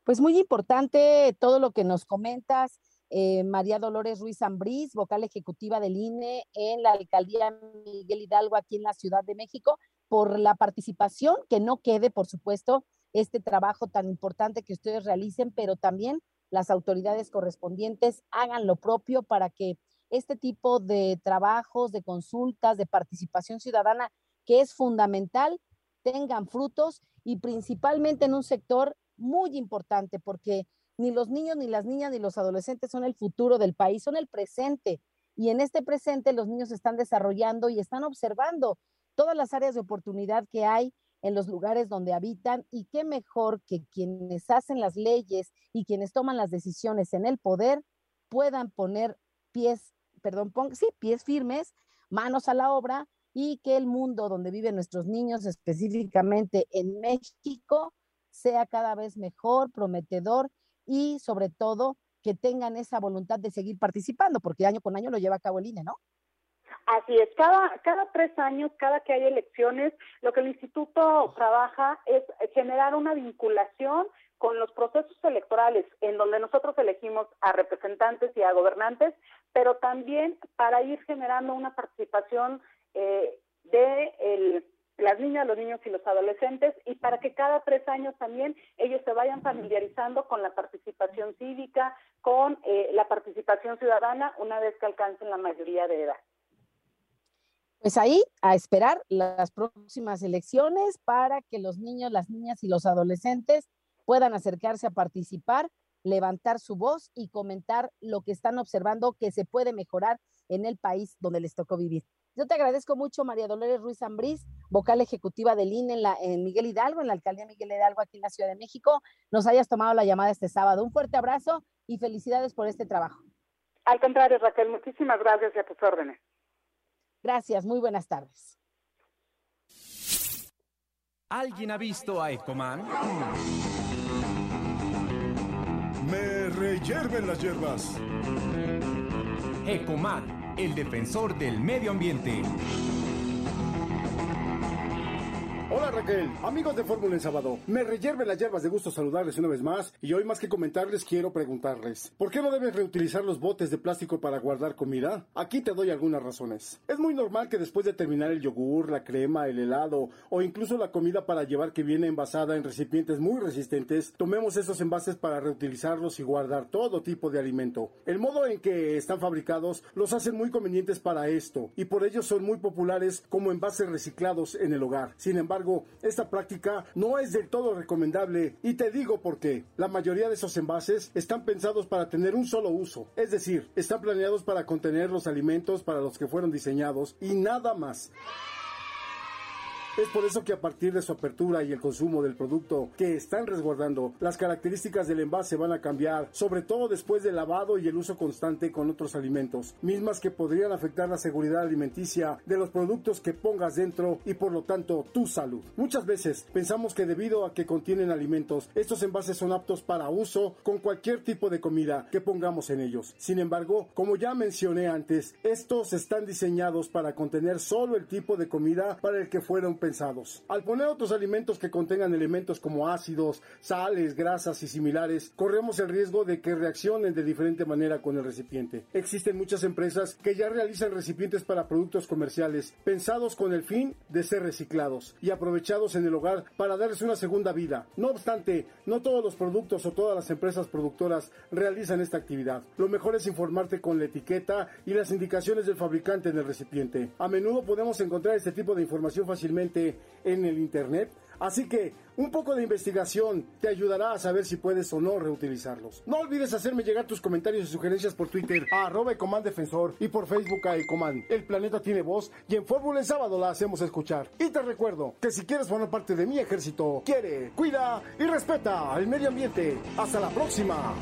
Pues muy importante todo lo que nos comentas eh, María Dolores Ruiz Ambrís, vocal ejecutiva del INE en la alcaldía Miguel Hidalgo aquí en la Ciudad de México, por la participación, que no quede, por supuesto, este trabajo tan importante que ustedes realicen, pero también las autoridades correspondientes hagan lo propio para que este tipo de trabajos, de consultas, de participación ciudadana, que es fundamental, tengan frutos y principalmente en un sector muy importante, porque ni los niños, ni las niñas, ni los adolescentes son el futuro del país, son el presente. Y en este presente los niños están desarrollando y están observando todas las áreas de oportunidad que hay en los lugares donde habitan y qué mejor que quienes hacen las leyes y quienes toman las decisiones en el poder puedan poner pies, perdón, sí, pies firmes, manos a la obra y que el mundo donde viven nuestros niños, específicamente en México, sea cada vez mejor, prometedor y sobre todo que tengan esa voluntad de seguir participando, porque año con año lo lleva a cabo el INE, ¿no? Así es, cada, cada tres años, cada que hay elecciones, lo que el instituto trabaja es generar una vinculación con los procesos electorales, en donde nosotros elegimos a representantes y a gobernantes, pero también para ir generando una participación eh, de el las niñas, los niños y los adolescentes y para que cada tres años también ellos se vayan familiarizando con la participación cívica, con eh, la participación ciudadana una vez que alcancen la mayoría de edad. Pues ahí a esperar las próximas elecciones para que los niños, las niñas y los adolescentes puedan acercarse a participar, levantar su voz y comentar lo que están observando que se puede mejorar en el país donde les tocó vivir. Yo te agradezco mucho, María Dolores Ruiz Ambrís, vocal ejecutiva del INE en, la, en Miguel Hidalgo, en la alcaldía Miguel Hidalgo aquí en la Ciudad de México, nos hayas tomado la llamada este sábado. Un fuerte abrazo y felicidades por este trabajo. Al contrario, Raquel, muchísimas gracias y a tus órdenes. Gracias, muy buenas tardes. ¿Alguien ha visto a Ecoman? Me rehierven las hierbas. Ecoman, el defensor del medio ambiente. Hola Raquel, amigos de Fórmula en Sábado. Me reyerven las hierbas de gusto saludarles una vez más y hoy más que comentarles quiero preguntarles, ¿por qué no debes reutilizar los botes de plástico para guardar comida? Aquí te doy algunas razones. Es muy normal que después de terminar el yogur, la crema, el helado o incluso la comida para llevar que viene envasada en recipientes muy resistentes, tomemos esos envases para reutilizarlos y guardar todo tipo de alimento. El modo en que están fabricados los hacen muy convenientes para esto y por ello son muy populares como envases reciclados en el hogar. Sin embargo, esta práctica no es del todo recomendable y te digo por qué. La mayoría de esos envases están pensados para tener un solo uso, es decir, están planeados para contener los alimentos para los que fueron diseñados y nada más. Es por eso que a partir de su apertura y el consumo del producto que están resguardando, las características del envase van a cambiar, sobre todo después del lavado y el uso constante con otros alimentos, mismas que podrían afectar la seguridad alimenticia de los productos que pongas dentro y por lo tanto tu salud. Muchas veces pensamos que debido a que contienen alimentos, estos envases son aptos para uso con cualquier tipo de comida que pongamos en ellos. Sin embargo, como ya mencioné antes, estos están diseñados para contener solo el tipo de comida para el que fueron Al poner otros alimentos que contengan elementos como ácidos, sales, grasas y similares, corremos el riesgo de que reaccionen de diferente manera con el recipiente. Existen muchas empresas que ya realizan recipientes para productos comerciales, pensados con el fin de ser reciclados y aprovechados en el hogar para darles una segunda vida. No obstante, no todos los productos o todas las empresas productoras realizan esta actividad. Lo mejor es informarte con la etiqueta y las indicaciones del fabricante en el recipiente. A menudo podemos encontrar este tipo de información fácilmente en el Internet. Así que un poco de investigación te ayudará a saber si puedes o no reutilizarlos. No olvides hacerme llegar tus comentarios y sugerencias por Twitter a arroba Defensor y por Facebook a Ecoman. El planeta tiene voz y en Fórmula en Sábado la hacemos escuchar. Y te recuerdo que si quieres formar parte de mi ejército, quiere, cuida y respeta el medio ambiente. Hasta la próxima.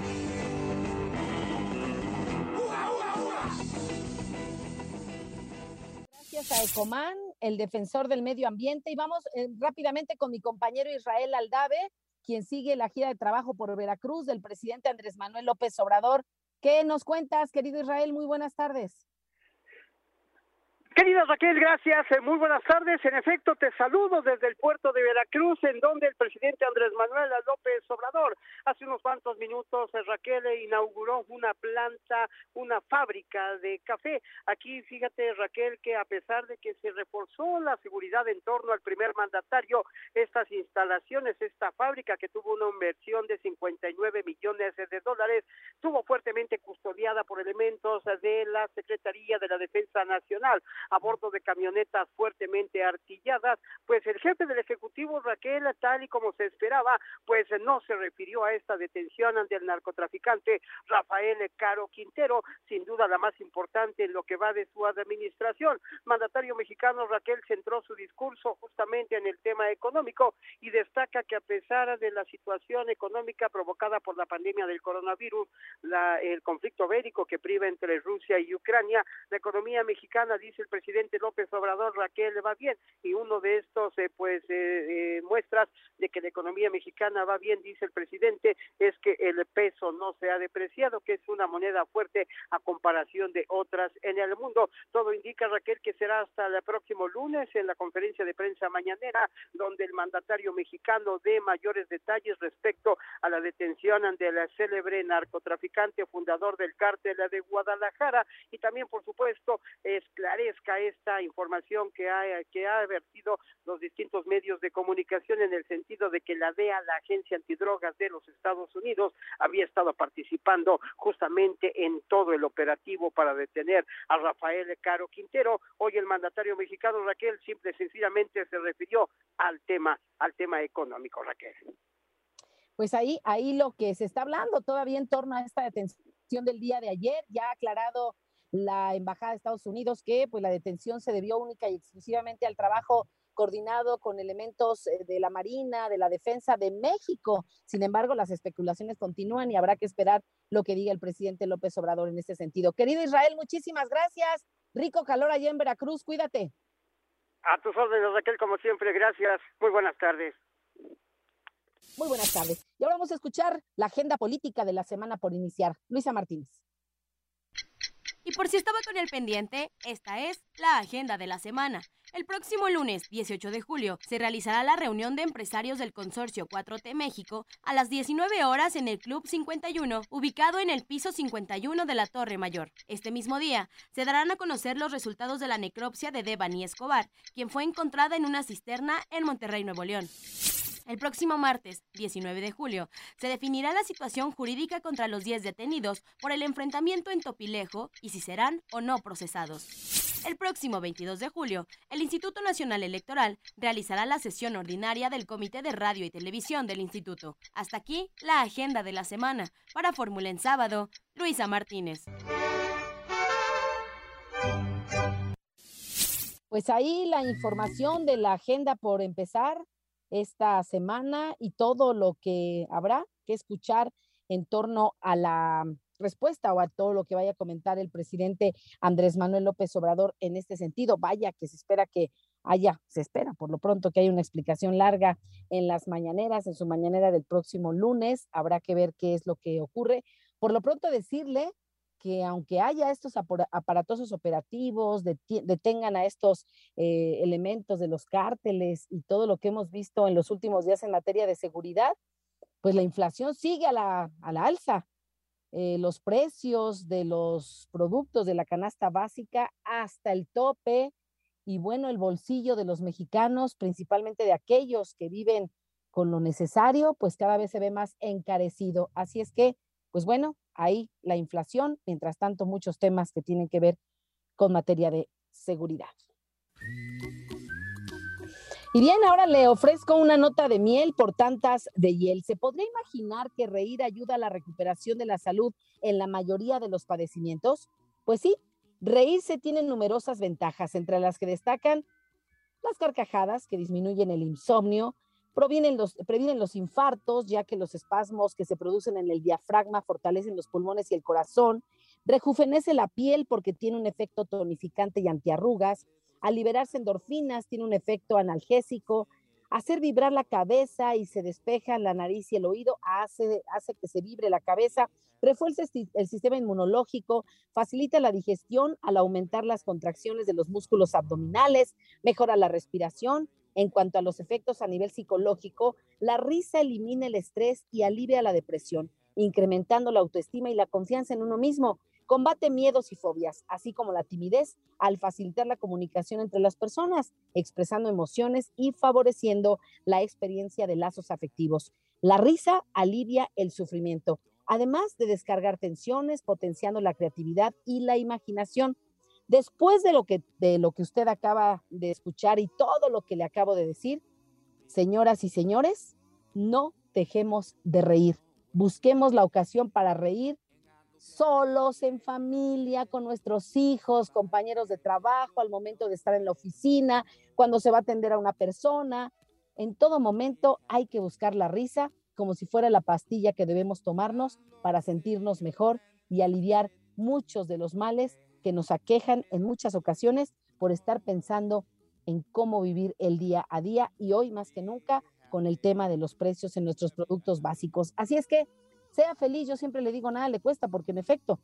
Gracias a el defensor del medio ambiente. Y vamos eh, rápidamente con mi compañero Israel Aldave, quien sigue la gira de trabajo por Veracruz del presidente Andrés Manuel López Obrador. ¿Qué nos cuentas, querido Israel? Muy buenas tardes. Querida Raquel, gracias. Eh, muy buenas tardes. En efecto, te saludo desde el puerto de Veracruz, en donde el presidente Andrés Manuel López Obrador hace unos cuantos minutos, eh, Raquel, inauguró una planta, una fábrica de café. Aquí, fíjate, Raquel, que a pesar de que se reforzó la seguridad en torno al primer mandatario, estas instalaciones, esta fábrica que tuvo una inversión de 59 millones de dólares, estuvo fuertemente custodiada por elementos de la Secretaría de la Defensa Nacional a bordo de camionetas fuertemente artilladas, pues el jefe del Ejecutivo, Raquel, tal y como se esperaba, pues no se refirió a esta detención ante el narcotraficante Rafael Caro Quintero, sin duda la más importante en lo que va de su administración. Mandatario mexicano Raquel centró su discurso justamente en el tema económico y destaca que a pesar de la situación económica provocada por la pandemia del coronavirus, la, el conflicto bélico que priva entre Rusia y Ucrania, la economía mexicana, dice el presidente López Obrador, Raquel, va bien. Y uno de estos, eh, pues, eh, eh, muestras de que la economía mexicana va bien, dice el presidente, es que el peso no se ha depreciado, que es una moneda fuerte a comparación de otras en el mundo. Todo indica, Raquel, que será hasta el próximo lunes en la conferencia de prensa mañanera, donde el mandatario mexicano dé mayores detalles respecto a la detención del célebre narcotraficante fundador del cártel de Guadalajara y también, por supuesto, esclarezca esta información que ha, que ha vertido los distintos medios de comunicación en el sentido de que la DEA, la Agencia Antidrogas de los Estados Unidos, había estado participando justamente en todo el operativo para detener a Rafael Caro Quintero. Hoy el mandatario mexicano Raquel simple y sencillamente se refirió al tema, al tema económico, Raquel. Pues ahí, ahí lo que se está hablando todavía en torno a esta detención del día de ayer, ya ha aclarado la Embajada de Estados Unidos que pues la detención se debió única y exclusivamente al trabajo coordinado con elementos eh, de la Marina, de la Defensa de México. Sin embargo, las especulaciones continúan y habrá que esperar lo que diga el presidente López Obrador en este sentido. Querido Israel, muchísimas gracias. Rico calor allá en Veracruz, cuídate. A tus órdenes, Raquel, como siempre, gracias. Muy buenas tardes. Muy buenas tardes. Y ahora vamos a escuchar la agenda política de la semana por iniciar. Luisa Martínez. Y por si estaba con el pendiente, esta es la agenda de la semana. El próximo lunes 18 de julio se realizará la reunión de empresarios del consorcio 4T México a las 19 horas en el Club 51, ubicado en el piso 51 de la Torre Mayor. Este mismo día se darán a conocer los resultados de la necropsia de Devani Escobar, quien fue encontrada en una cisterna en Monterrey, Nuevo León. El próximo martes, 19 de julio, se definirá la situación jurídica contra los 10 detenidos por el enfrentamiento en Topilejo y si serán o no procesados. El próximo 22 de julio, el Instituto Nacional Electoral realizará la sesión ordinaria del Comité de Radio y Televisión del Instituto. Hasta aquí la agenda de la semana. Para Fórmula en sábado, Luisa Martínez. Pues ahí la información de la agenda por empezar esta semana y todo lo que habrá que escuchar en torno a la respuesta o a todo lo que vaya a comentar el presidente Andrés Manuel López Obrador en este sentido. Vaya que se espera que haya, se espera por lo pronto que haya una explicación larga en las mañaneras, en su mañanera del próximo lunes. Habrá que ver qué es lo que ocurre. Por lo pronto decirle que aunque haya estos aparatosos operativos, detengan a estos eh, elementos de los cárteles y todo lo que hemos visto en los últimos días en materia de seguridad, pues la inflación sigue a la, alza. Eh, los precios de los productos de la canasta básica hasta el tope y bueno, el bolsillo de los mexicanos, principalmente de aquellos que viven con lo necesario, pues cada vez se ve más encarecido. Así es que, pues bueno, ahí la inflación, mientras tanto muchos temas que tienen que ver con materia de seguridad. Y bien, ahora le ofrezco una nota de miel por tantas de hiel. ¿Se podría imaginar que reír ayuda a la recuperación de la salud en la mayoría de los padecimientos? Pues sí, reírse tiene numerosas ventajas, entre las que destacan las carcajadas que disminuyen el insomnio, Provienen los, previenen los infartos, ya que los espasmos que se producen en el diafragma fortalecen los pulmones y el corazón. Rejuvenece la piel porque tiene un efecto tonificante y antiarrugas. Al liberarse endorfinas, tiene un efecto analgésico. Hacer vibrar la cabeza y se despeja la nariz y el oído hace, hace que se vibre la cabeza. Refuerza el sistema inmunológico, facilita la digestión al aumentar las contracciones de los músculos abdominales, mejora la respiración en cuanto a los efectos a nivel psicológico, la risa elimina el estrés y alivia la depresión, incrementando la autoestima y la confianza en uno mismo. Combate miedos y fobias, así como la timidez, al facilitar la comunicación entre las personas, expresando emociones y favoreciendo la experiencia de lazos afectivos. La risa alivia el sufrimiento, además de descargar tensiones, potenciando la creatividad y la imaginación. Después de lo que, de lo que usted acaba de escuchar y todo lo que le acabo de decir, señoras y señores, no dejemos de reír. Busquemos la ocasión para reír solos, en familia, con nuestros hijos, compañeros de trabajo, al momento de estar en la oficina, cuando se va a atender a una persona. En todo momento hay que buscar la risa como si fuera la pastilla que debemos tomarnos para sentirnos mejor y aliviar muchos de los males que nos aquejan en muchas ocasiones por estar pensando en cómo vivir el día a día y hoy más que nunca con el tema de los precios en nuestros productos básicos. Así es que sea feliz, yo siempre le digo nada le cuesta porque en efecto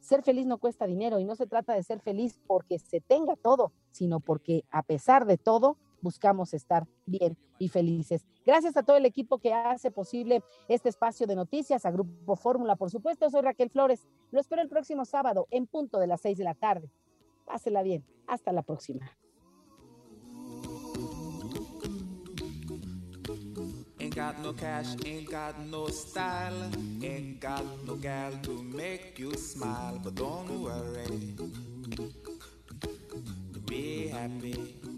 ser feliz no cuesta dinero y no se trata de ser feliz porque se tenga todo, sino porque a pesar de todo buscamos estar bien y felices. Gracias a todo el equipo que hace posible este espacio de noticias, a Grupo Fórmula, por supuesto. Soy Raquel Flores. Lo espero el próximo sábado en punto de las seis de la tarde. Pásela bien. Hasta la próxima. No cash, no style, no gal to make you smile, but don't worry, be happy.